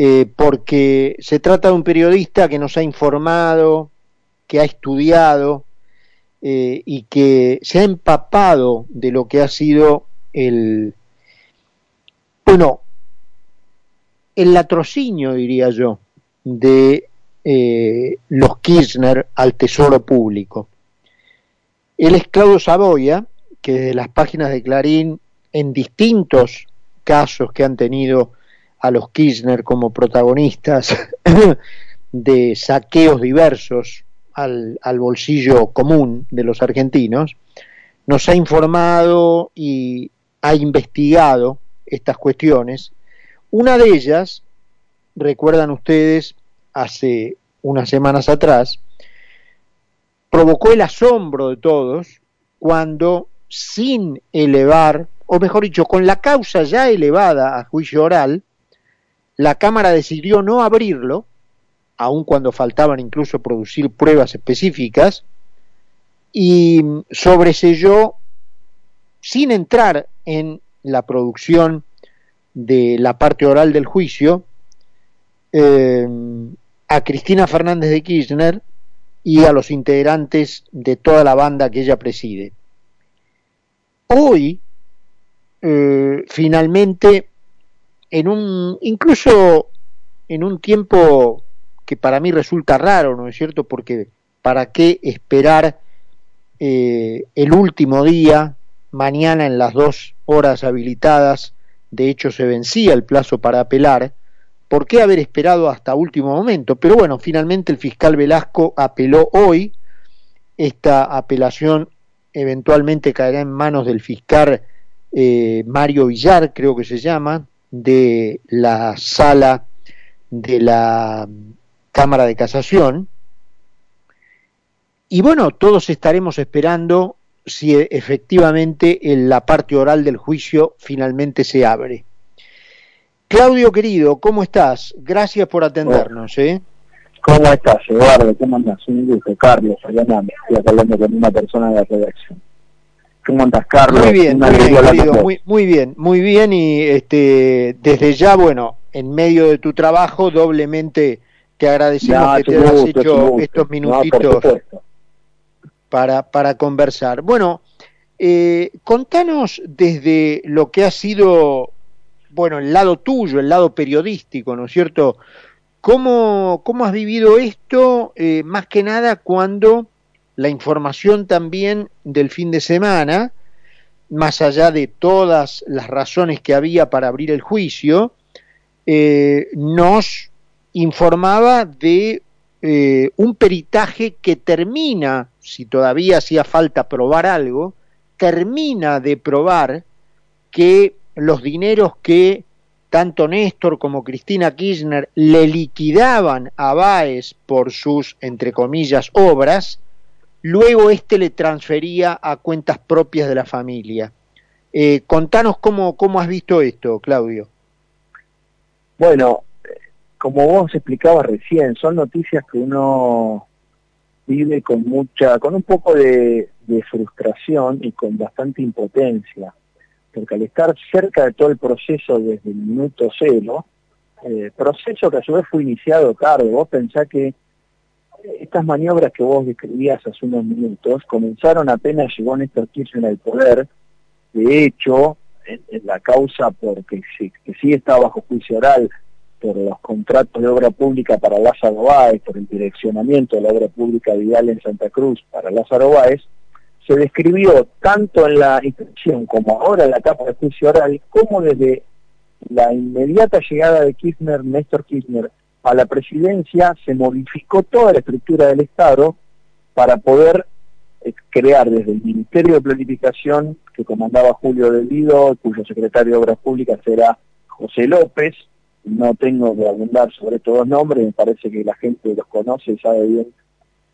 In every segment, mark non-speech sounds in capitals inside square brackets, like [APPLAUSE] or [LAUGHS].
eh, porque se trata de un periodista que nos ha informado, que ha estudiado eh, y que se ha empapado de lo que ha sido el, bueno, el latrocinio, diría yo, de eh, los Kirchner al tesoro público. Él es Claudio Saboya, que de las páginas de Clarín, en distintos casos que han tenido a los Kirchner como protagonistas [LAUGHS] de saqueos diversos al, al, bolsillo común de los argentinos, nos ha informado y ha investigado estas cuestiones. Una de ellas, recuerdan ustedes, hace unas semanas atrás, provocó el asombro de todos cuando, sin elevar, o mejor dicho, con la causa ya elevada a juicio oral, la Cámara decidió no abrirlo, aun cuando faltaban incluso producir pruebas específicas, y sobreselló, sin entrar en la producción de la parte oral del juicio, eh, a Cristina Fernández de Kirchner y a los integrantes de toda la banda que ella preside. Hoy, eh, finalmente, en un, incluso en un tiempo que para mí resulta raro, ¿no es cierto? Porque ¿para qué esperar eh, el último día, mañana en las dos horas habilitadas, de hecho se vencía el plazo para apelar, ¿por qué haber esperado hasta último momento? Pero bueno, finalmente el fiscal Velasco apeló hoy, esta apelación eventualmente caerá en manos del fiscal eh, Mario Villar, creo que se llama, de la sala de la Cámara de Casación. Y bueno, todos estaremos esperando si efectivamente en la parte oral del juicio finalmente se abre. Claudio querido, ¿cómo estás? Gracias por atendernos. ¿eh? ¿Cómo estás, Eduardo? ¿Cómo andas? Un gusto, Carlos, Fernando. Estoy hablando con una persona de la redacción. ¿Cómo andas, Carlos? Muy bien, muy bien, querido, muy, muy, bien, muy bien y este, desde ya, bueno, en medio de tu trabajo, doblemente te agradecemos que te hayas hecho estos minutitos para, para conversar. Bueno, eh, contanos desde lo que ha sido, bueno, el lado tuyo, el lado periodístico, ¿no es cierto? ¿Cómo, cómo has vivido esto, eh, más que nada cuando la información también del fin de semana, más allá de todas las razones que había para abrir el juicio, eh, nos informaba de eh, un peritaje que termina, si todavía hacía falta probar algo, termina de probar que los dineros que tanto Néstor como Cristina Kirchner le liquidaban a Baez por sus, entre comillas, obras, luego éste le transfería a cuentas propias de la familia. Eh, contanos cómo, cómo has visto esto, Claudio. Bueno, como vos explicabas recién, son noticias que uno vive con mucha, con un poco de, frustración y con bastante impotencia, porque al estar cerca de todo el proceso desde el minuto cero, eh, proceso que a su vez fue iniciado tarde, vos pensás que estas maniobras que vos describías hace unos minutos comenzaron apenas llegó Néstor Kirchner al poder. De hecho, en, la causa porque sí, que sí está bajo juicio oral por los contratos de obra pública para Lázaro Báez, por el direccionamiento de la obra pública vial en Santa Cruz para Lázaro Báez, se describió tanto en la instrucción como ahora en la etapa de juicio oral, como desde la inmediata llegada de Kirchner, Néstor Kirchner, a la presidencia se modificó toda la estructura del Estado para poder eh, crear desde el Ministerio de Planificación que comandaba Julio Del Lido, cuyo secretario de Obras Públicas era José López, no tengo que abundar sobre estos dos nombres, me parece que la gente los conoce y sabe bien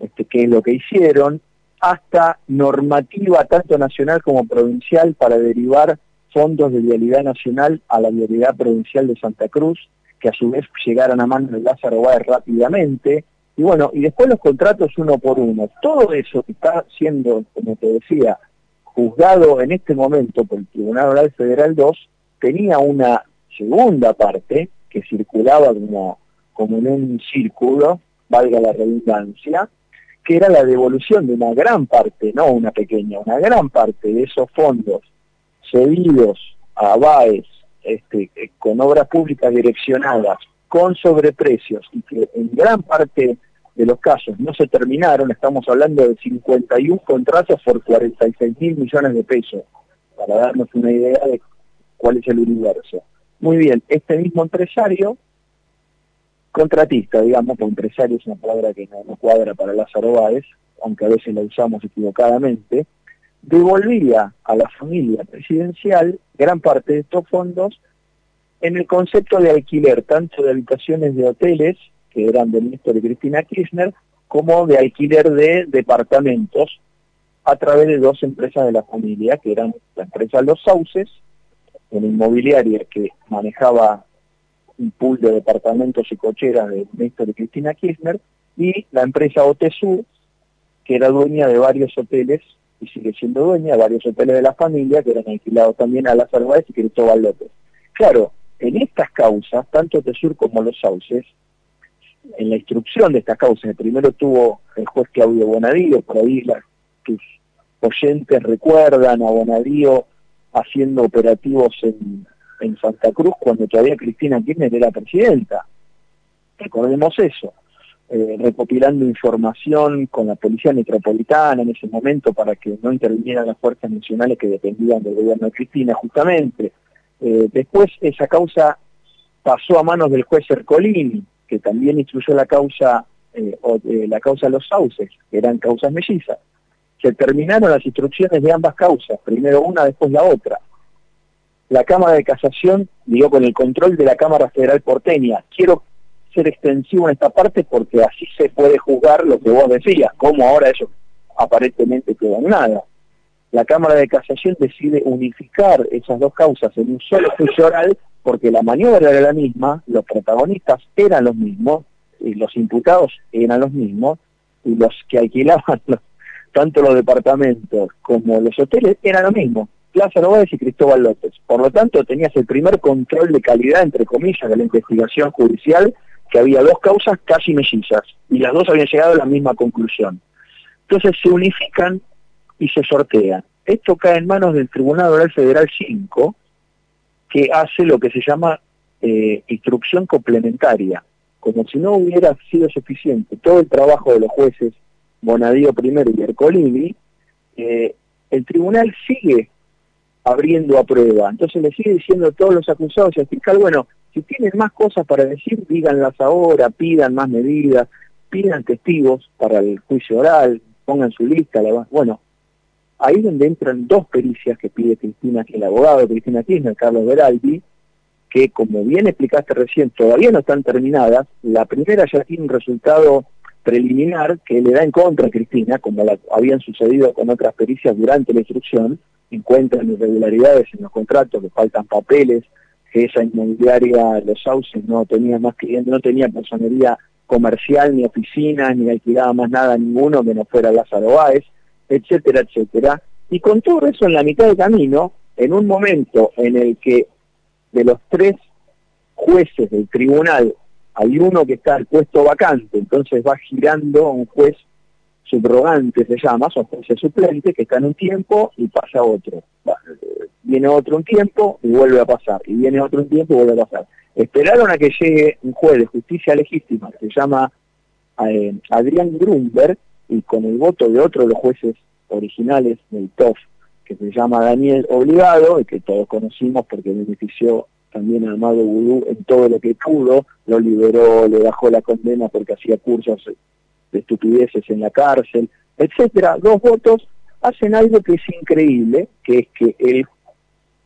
este, qué es lo que hicieron, hasta normativa tanto nacional como provincial para derivar fondos de vialidad nacional a la vialidad provincial de Santa Cruz, que a su vez llegaran a manos de Lázaro Báez rápidamente, y bueno, y después los contratos uno por uno. Todo eso está siendo, como te decía, juzgado en este momento por el Tribunal Oral Federal 2, tenía una segunda parte, que circulaba como, como en un círculo, valga la redundancia, que era la devolución de una gran parte, no una pequeña, una gran parte de esos fondos cedidos a BAES este, con obras públicas direccionadas con sobreprecios y que en gran parte de los casos no se terminaron, estamos hablando de 51 contratos por 46 mil millones de pesos, para darnos una idea de cuál es el universo. Muy bien, este mismo empresario, contratista, digamos, porque empresario es una palabra que no, cuadra para Lázaro Báez, aunque a veces la usamos equivocadamente, devolvía a la familia presidencial gran parte de estos fondos en el concepto de alquiler, tanto de habitaciones de hoteles que eran de Néstor y Cristina Kirchner, como de alquiler de departamentos a través de dos empresas de la familia, que eran la empresa Los Sauces, una inmobiliaria que manejaba un pool de departamentos y cocheras de Néstor y Cristina Kirchner, y la empresa OTSU, que era dueña de varios hoteles, y sigue siendo dueña varios hoteles de la familia, que eran alquilados también a Lázaro Báez y Cristóbal López. Claro, en estas causas, tanto Tesur como Los Sauces, en la instrucción de estas causas, primero tuvo el juez Claudio Bonadío, por ahí tus oyentes recuerdan a Bonadío haciendo operativos en, Santa Cruz cuando todavía Cristina Kirchner era presidenta. Recordemos eso. Eh, recopilando información con la Policía Metropolitana en ese momento para que no intervinieran las fuerzas nacionales que dependían del gobierno de Cristina, justamente. Eh, después esa causa pasó a manos del juez Ercolini, que también instruyó la causa, eh, eh, la causa de los sauces, que eran causas mellizas. Se terminaron las instrucciones de ambas causas, primero una, después la otra. La Cámara de Casación digo con el control de la Cámara Federal porteña. Quiero ser extensivo en esta parte porque así se puede juzgar lo que vos decías, como ahora eso aparentemente queda en nada. La Cámara de Casación decide unificar esas dos causas en un solo juicio oral porque la maniobra era la misma, los protagonistas eran los mismos, y los imputados eran los mismos, y los que alquilaban [LAUGHS] tanto los departamentos como los hoteles eran lo mismo, Plaza Báez y Cristóbal López. Por lo tanto, tenías el primer control de calidad, entre comillas, de la investigación judicial, que había dos causas casi mellizas, y las dos habían llegado a la misma conclusión. Entonces se unifican y se sortean. Esto cae en manos del Tribunal Oral Federal 5, que hace lo que se llama eh, instrucción complementaria, como si no hubiera sido suficiente todo el trabajo de los jueces Bonadío primero y Ercolini, eh, el tribunal sigue abriendo a prueba, entonces le sigue diciendo a todos los acusados y al fiscal, bueno, si tienen más cosas para decir, díganlas ahora, pidan más medidas, pidan testigos para el juicio oral, pongan su lista, la, bueno, ahí donde entran dos pericias que pide Cristina, el abogado de Cristina Kirchner, Carlos Beraldi, que como bien explicaste recién, todavía no están terminadas. La primera ya tiene un resultado preliminar que le da en contra a Cristina, como habían sucedido con otras pericias durante la instrucción, encuentran irregularidades en los contratos, que faltan papeles, que esa inmobiliaria, los sauces, no tenía más clientes, no tenía personería comercial, ni oficinas, ni alquilaba más nada a ninguno que no fuera Lázaro Báez etcétera, etcétera. Y con todo eso en la mitad del camino, en un momento en el que de los tres jueces del tribunal hay uno que está al puesto vacante, entonces va girando un juez subrogante, se llama, son jueces suplentes que están un tiempo y pasa otro. Viene otro un tiempo y vuelve a pasar, y viene otro un tiempo y vuelve a pasar. Esperaron a que llegue un juez de justicia legítima, que se llama eh, Adrián Grunberg, y con el voto de otro de los jueces originales del TOF, que se llama Daniel Obligado, y que todos conocimos porque benefició también a Amado Vudú en todo lo que pudo, lo liberó, le bajó la condena porque hacía cursos de estupideces en la cárcel, etcétera, dos votos hacen algo que es increíble, que es que el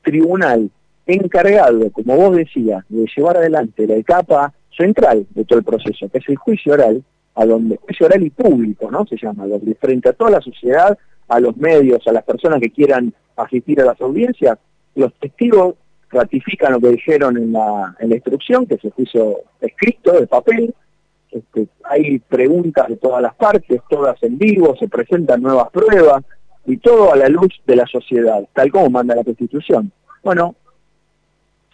tribunal encargado, como vos decías, de llevar adelante la etapa central de todo el proceso, que es el juicio oral, a donde juicio oral y público, ¿no? Se llama, donde frente a toda la sociedad, a los medios, a las personas que quieran asistir a las audiencias, los testigos ratifican lo que dijeron en la, en la instrucción, que es el juicio escrito de papel, este, hay preguntas de todas las partes, todas en vivo, se presentan nuevas pruebas, y todo a la luz de la sociedad, tal como manda la Constitución. Bueno,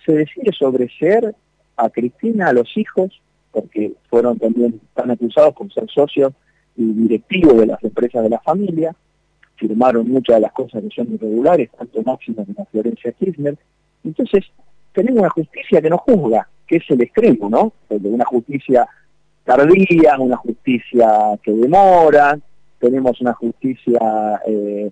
se decide sobre ser a Cristina, a los hijos, porque fueron también, están acusados por ser socios y directivos de las empresas de la familia, firmaron muchas de las cosas que son irregulares, tanto Máximo como Florencia Kirchner. Entonces, tenemos una justicia que no juzga, que es el extremo, ¿no? De una justicia tardía, una justicia que demora, tenemos una justicia eh,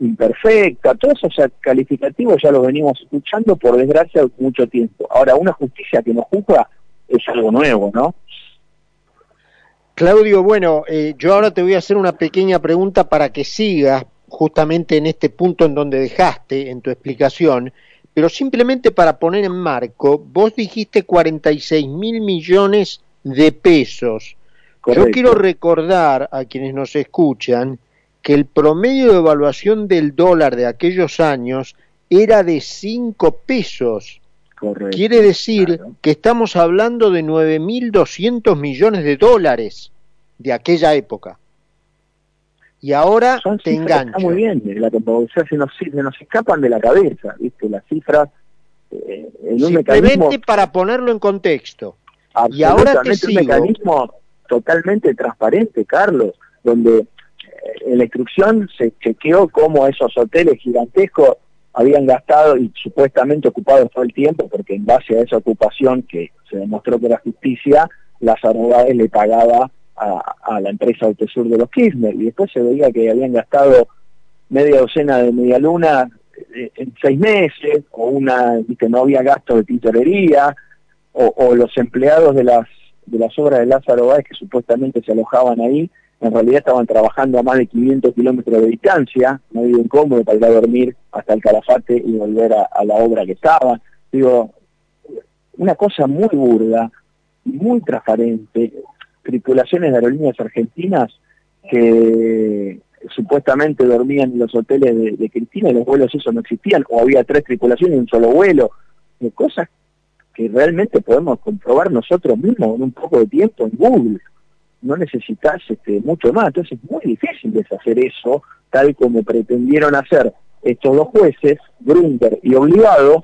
imperfecta, todos esos calificativos ya los venimos escuchando por desgracia mucho tiempo. Ahora, una justicia que no juzga es algo nuevo, ¿no? Claudio, bueno, eh, yo ahora te voy a hacer una pequeña pregunta para que sigas justamente en este punto en donde dejaste en tu explicación, pero simplemente para poner en marco, vos dijiste 46 mil millones de pesos. Yo quiero recordar a quienes nos escuchan que el promedio de evaluación del dólar de aquellos años era de 5 pesos. Quiere decir que estamos hablando de 9.200 millones de dólares de aquella época. Y ahora te engancho. Está muy bien, la se nos, se nos escapan de la cabeza, ¿viste? Las cifras eh, en un mecanismo... para ponerlo en contexto. Y ahora te un mecanismo totalmente transparente, Carlos, donde eh, en la instrucción se chequeó cómo esos hoteles gigantescos habían gastado y supuestamente ocupado todo el tiempo, porque en base a esa ocupación que se demostró que era justicia, las Báez le pagaba a, la empresa Autosur de los Kirchner, y después se veía que habían gastado media docena de media luna eh, en seis meses, o una, que no había gasto de tintorería, o, los empleados de las, de las obras de Lázaro Báez que supuestamente se alojaban ahí, en realidad estaban trabajando a más de 500 kilómetros de distancia, no medio incómodo para ir a dormir hasta el Calafate y volver a, la obra que estaban. Digo, una cosa muy burda, muy transparente, tripulaciones de aerolíneas argentinas que supuestamente dormían en los hoteles de, Cristina y los vuelos esos no existían, o había tres tripulaciones y un solo vuelo, cosas que realmente podemos comprobar nosotros mismos en un poco de tiempo en Google no necesitas este, mucho más. Entonces es muy difícil deshacer eso, tal como pretendieron hacer estos dos jueces, Grunder y Obligado,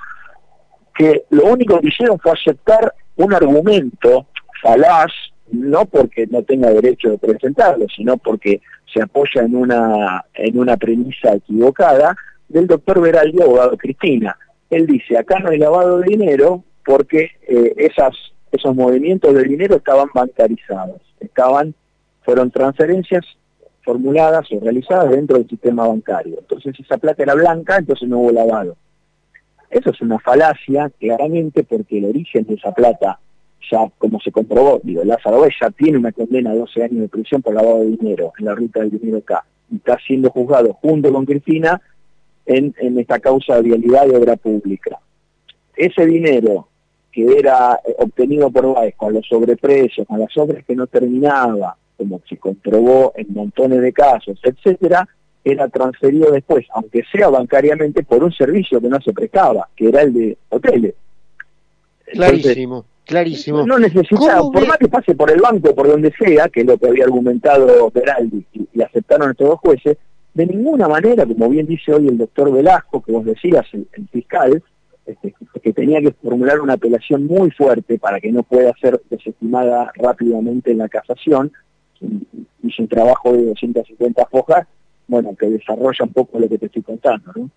que lo único que hicieron fue aceptar un argumento falaz, no porque no tenga derecho de presentarlo, sino porque se apoya en una, en una premisa equivocada del doctor Veraldi, abogado Cristina. Él dice, acá no hay lavado de dinero porque eh, esos movimientos de dinero estaban bancarizados estaban, fueron transferencias formuladas o realizadas dentro del sistema bancario. Entonces esa plata era blanca, entonces no hubo lavado. Eso es una falacia, claramente, porque el origen de esa plata, ya como se comprobó, digo, Lázaro ya tiene una condena de 12 años de prisión por lavado de dinero en la ruta del dinero acá, y está siendo juzgado junto con Cristina en, en esta causa de vialidad de obra pública. Ese dinero que era eh, obtenido por Baez con los sobreprecios, con las obras que no terminaba, como se comprobó en montones de casos, etcétera, era transferido después, aunque sea bancariamente, por un servicio que no se prestaba, que era el de hoteles. clarísimo, clarísimo. No necesitaba, por más que pase por el banco, por donde sea, que es lo que había argumentado Beraldi y, aceptaron estos dos jueces, de ninguna manera, como bien dice hoy el doctor Velasco, que vos decías, el fiscal, este, que tenía que formular una apelación muy fuerte para que no pueda ser desestimada rápidamente en la casación, hizo un trabajo de 250 hojas, bueno, que desarrolla un poco lo que te estoy contando. ¿no?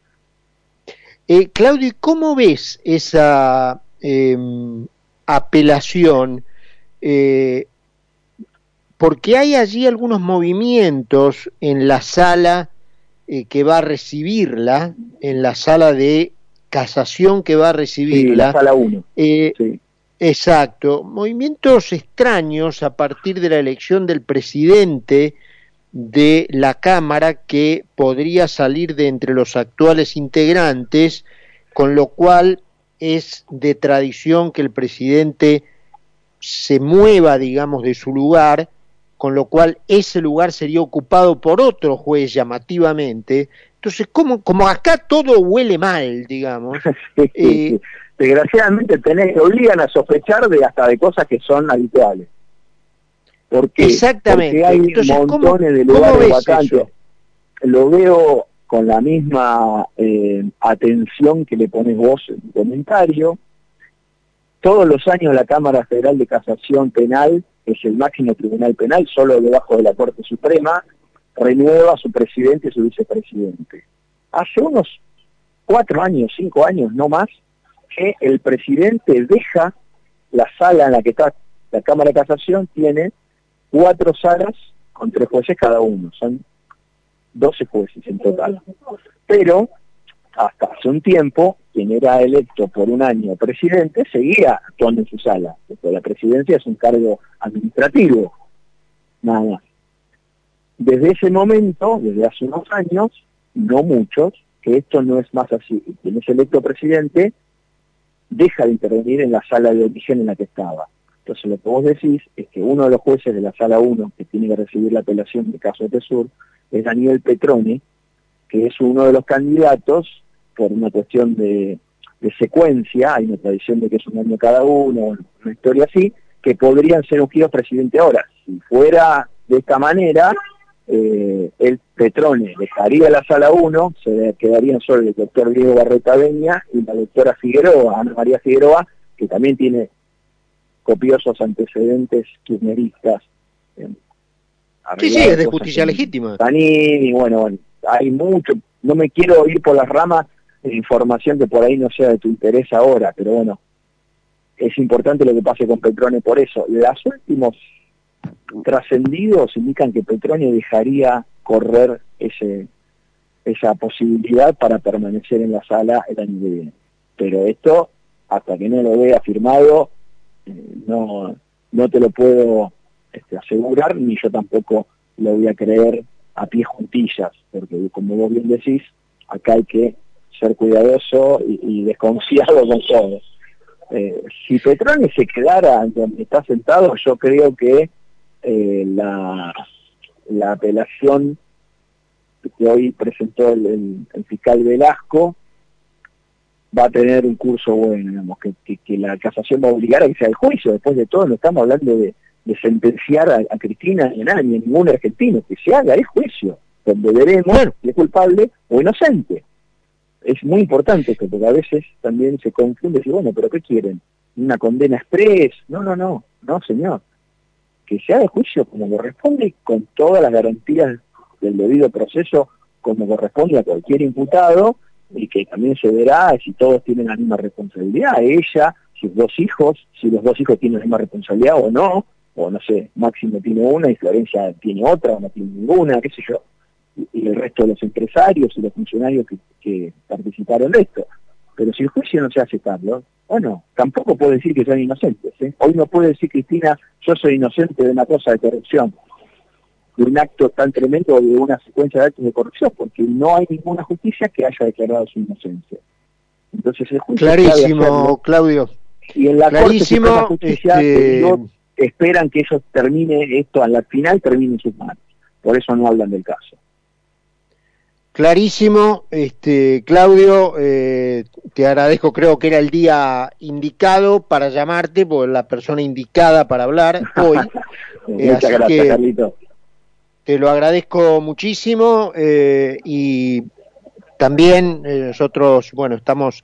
Eh, Claudio, ¿cómo ves esa em, apelación? Eh, porque hay allí algunos movimientos en la sala eh, que va a recibirla, en la sala de casación que va a recibir la sala 1. Eh, exacto. Movimientos extraños a partir de la elección del presidente de la Cámara que podría salir de entre los actuales integrantes, con lo cual es de tradición que el presidente se mueva, digamos, de su lugar, con lo cual ese lugar sería ocupado por otro juez llamativamente, entonces, como, como acá todo huele mal, digamos. [LAUGHS] Eh, Desgraciadamente tenés, obligan a sospechar de hasta de cosas que son habituales. Porque, Exactamente. hay montones de lugares vacantes. Lo veo con la misma eh, atención que le pones vos en tu comentario. todos los años la Cámara Federal de Casación Penal, que es el máximo tribunal penal, solo debajo de la Corte Suprema, renueva su presidente y su vicepresidente. Hace unos cuatro años, cinco años, no más, que el presidente deja la sala en la que está la Cámara de Casación, tiene cuatro salas con tres jueces cada uno, son 12 jueces en total. Pero hasta hace un tiempo, quien era electo por un año presidente seguía actuando en su sala, porque la presidencia es un cargo administrativo, nada más. Desde ese momento, desde hace unos años, no muchos, que esto no es más así. Quien es electo presidente deja de intervenir en la sala de origen en la que estaba. Entonces lo que vos decís es que uno de los jueces de la sala 1 que tiene que recibir la apelación del caso de Tesur es Daniel Petrone, que es uno de los candidatos por una cuestión de, secuencia, hay una tradición de que es un año cada uno, una historia así, que podrían ser ungidos presidente ahora. Si fuera de esta manera, eh, el Petrone dejaría la sala 1, se quedarían solo el doctor Diego Barreta Beña y la doctora Figueroa, Ana María Figueroa, que también tiene copiosos antecedentes kirchneristas. sí, sí, es de justicia legítima. y bueno, bueno, hay mucho, no me quiero ir por las ramas información que por ahí no sea de tu interés ahora, pero bueno, es importante lo que pase con Petrone por eso. Los últimos trascendidos indican que Petrone dejaría correr ese, esa posibilidad para permanecer en la sala el año que viene. Pero esto, hasta que no lo vea firmado, eh, no, no te lo puedo este, asegurar, ni yo tampoco lo voy a creer a pie juntillas, porque como vos bien decís, acá hay que ser cuidadoso y, desconfiado con todo. Eh, si Petrone se quedara donde está sentado, yo creo que eh, la, la apelación que hoy presentó el, fiscal Velasco va a tener un curso bueno, digamos, que, que, la casación va a obligar a que sea el juicio. Después de todo, no estamos hablando de, sentenciar a, Cristina en nadie, ningún argentino, que se haga el juicio, donde veremos si es culpable o inocente es muy importante esto, porque a veces también se confunde y bueno, pero ¿qué quieren? ¿Una condena express? No, no, no, no, señor. Que se haga juicio como corresponde, con todas las garantías del debido proceso, como corresponde a cualquier imputado, y que también se verá si todos tienen la misma responsabilidad, ella, sus dos hijos, si los dos hijos tienen la misma responsabilidad o no, o no sé, Máximo tiene una y Florencia tiene otra, o no tiene ninguna, qué sé yo y el resto de los empresarios y los funcionarios que, participaron de esto. Pero si el juicio no se hace, Carlos, bueno, tampoco puede decir que son inocentes. ¿eh? Hoy no puede decir Cristina, yo soy inocente de una cosa de corrupción, de un acto tan tremendo o de una secuencia de actos de corrupción, porque no hay ninguna justicia que haya declarado su inocencia. Entonces el juicio Clarísimo, Claudio. Y en la Clarísimo, Corte Justicia este, esperan que eso termine, esto al final termine en sus manos. Por eso no hablan del caso. Clarísimo, este, Claudio, eh, te agradezco, creo que era el día indicado para llamarte, por la persona indicada para hablar hoy. [LAUGHS] Eh, Muchas gracias, Carlito. Te lo agradezco muchísimo eh, y también nosotros, bueno, estamos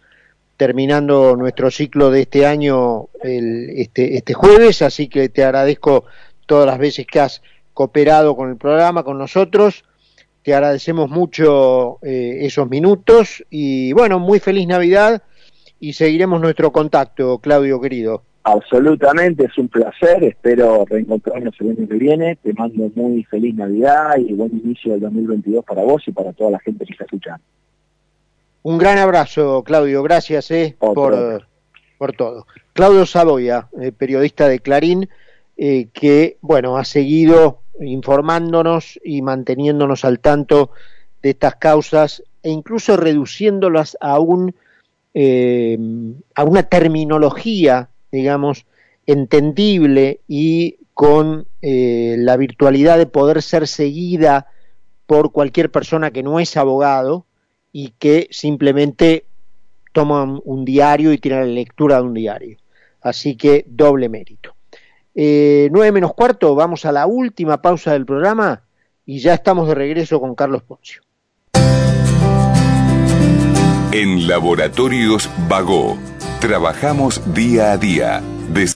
terminando nuestro ciclo de este año el, este, este jueves, así que te agradezco todas las veces que has cooperado con el programa, con nosotros te agradecemos mucho eh, esos minutos y bueno, muy feliz Navidad y seguiremos nuestro contacto, Claudio querido. Absolutamente, es un placer, espero reencontrarnos el año que viene, te mando muy feliz Navidad y buen inicio del 2022 para vos y para toda la gente que está escuchando. Un gran abrazo, Claudio, gracias eh, por, por todo. Claudio Saboya, eh, periodista de Clarín, que bueno, ha seguido informándonos y manteniéndonos al tanto de estas causas e incluso reduciéndolas a un eh, a una terminología digamos entendible y con eh, la virtualidad de poder ser seguida por cualquier persona que no es abogado y que simplemente toma un diario y tiene la lectura de un diario. Así que doble mérito. Eh, 9 menos cuarto, vamos a la última pausa del programa y ya estamos de regreso con Carlos Poncio. En Laboratorios Vago Trabajamos día a día.